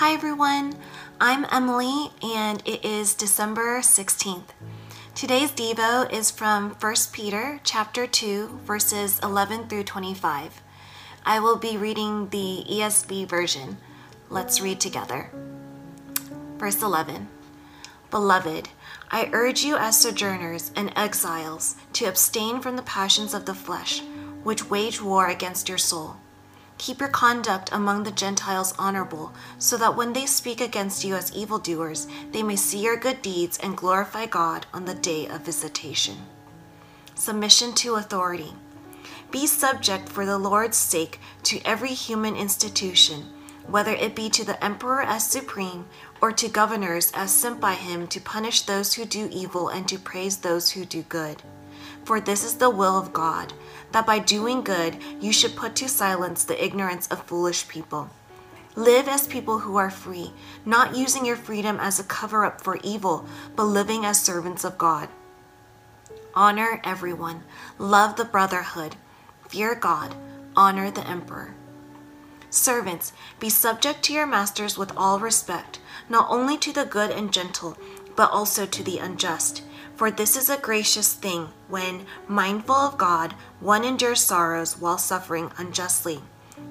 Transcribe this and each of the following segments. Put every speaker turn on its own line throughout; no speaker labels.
Hi everyone, I'm Emily and it is December 16th. Today's Devo is from 1 Peter chapter 2 verses 11 through 25. I will be reading the ESV version. Let's read together. Verse 11 Beloved, I urge you as sojourners and exiles to abstain from the passions of the flesh, which wage war against your soul. Keep your conduct among the Gentiles honorable, so that when they speak against you as evildoers, they may see your good deeds and glorify God on the day of visitation. Submission to authority. Be subject for the Lord's sake to every human institution, whether it be to the emperor as supreme or to governors as sent by him to punish those who do evil and to praise those who do good. For this is the will of God, that by doing good you should put to silence the ignorance of foolish people. Live as people who are free, not using your freedom as a cover up for evil, but living as servants of God. Honor everyone, love the brotherhood, fear God, honor the emperor. Servants, be subject to your masters with all respect, not only to the good and gentle, but also to the unjust. For this is a gracious thing when, mindful of God, one endures sorrows while suffering unjustly.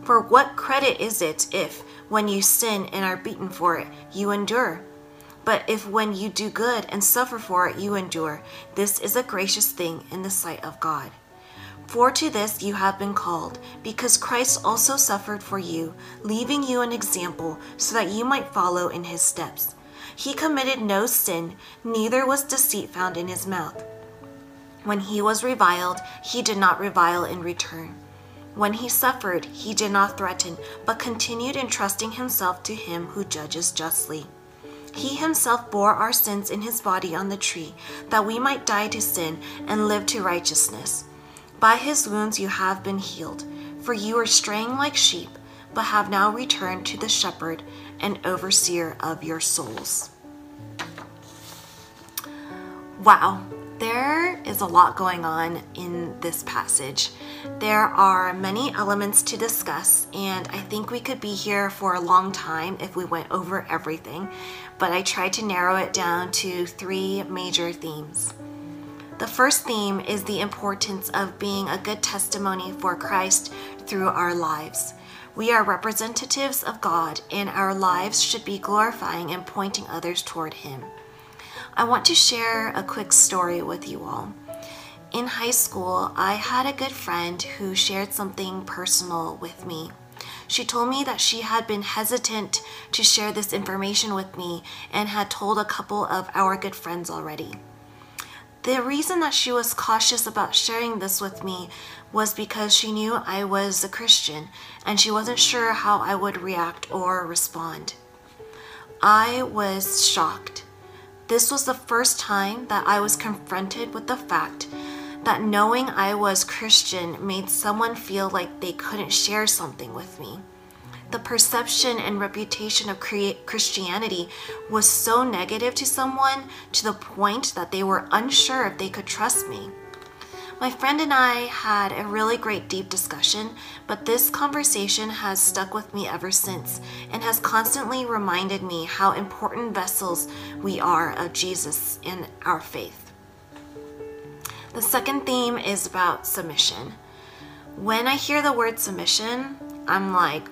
For what credit is it if, when you sin and are beaten for it, you endure? But if when you do good and suffer for it, you endure, this is a gracious thing in the sight of God. For to this you have been called, because Christ also suffered for you, leaving you an example, so that you might follow in his steps. He committed no sin, neither was deceit found in his mouth. When he was reviled, he did not revile in return. When he suffered, he did not threaten, but continued entrusting himself to him who judges justly. He himself bore our sins in his body on the tree, that we might die to sin and live to righteousness. By his wounds you have been healed, for you were straying like sheep, but have now returned to the shepherd and overseer of your souls. Wow, there is a lot going on in this passage. There are many elements to discuss, and I think we could be here for a long time if we went over everything, but I tried to narrow it down to three major themes. The first theme is the importance of being a good testimony for Christ through our lives. We are representatives of God, and our lives should be glorifying and pointing others toward Him. I want to share a quick story with you all. In high school, I had a good friend who shared something personal with me. She told me that she had been hesitant to share this information with me and had told a couple of our good friends already. The reason that she was cautious about sharing this with me was because she knew I was a Christian and she wasn't sure how I would react or respond. I was shocked. This was the first time that I was confronted with the fact that knowing I was Christian made someone feel like they couldn't share something with me the perception and reputation of Christianity was so negative to someone to the point that they were unsure if they could trust me. My friend and I had a really great deep discussion, but this conversation has stuck with me ever since and has constantly reminded me how important vessels we are of Jesus in our faith. The second theme is about submission. When I hear the word submission, I'm like,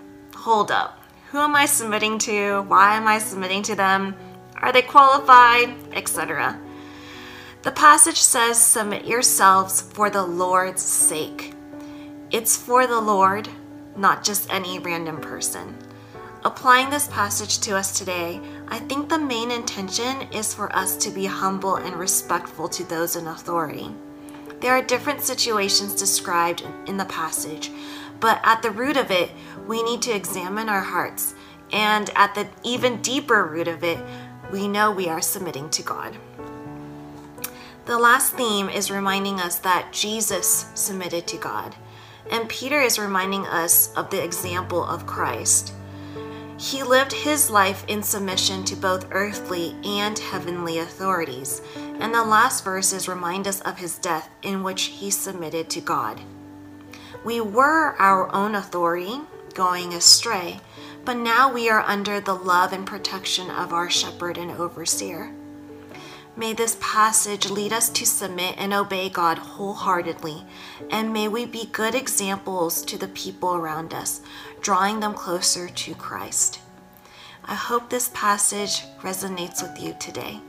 hold up. Who am I submitting to? Why am I submitting to them? Are they qualified? Etc. The passage says, Submit yourselves for the Lord's sake. It's for the Lord, not just any random person. Applying this passage to us today, I think the main intention is for us to be humble and respectful to those in authority. There are different situations described in the passage, but at the root of it, we need to examine our hearts. And at the even deeper root of it, we know we are submitting to God. The last theme is reminding us that Jesus submitted to God. And Peter is reminding us of the example of Christ. He lived his life in submission to both earthly and heavenly authorities. And the last verses remind us of his death, in which he submitted to God. We were our own authority, going astray, but now we are under the love and protection of our shepherd and overseer. May this passage lead us to submit and obey God wholeheartedly, and may we be good examples to the people around us, drawing them closer to Christ. I hope this passage resonates with you today.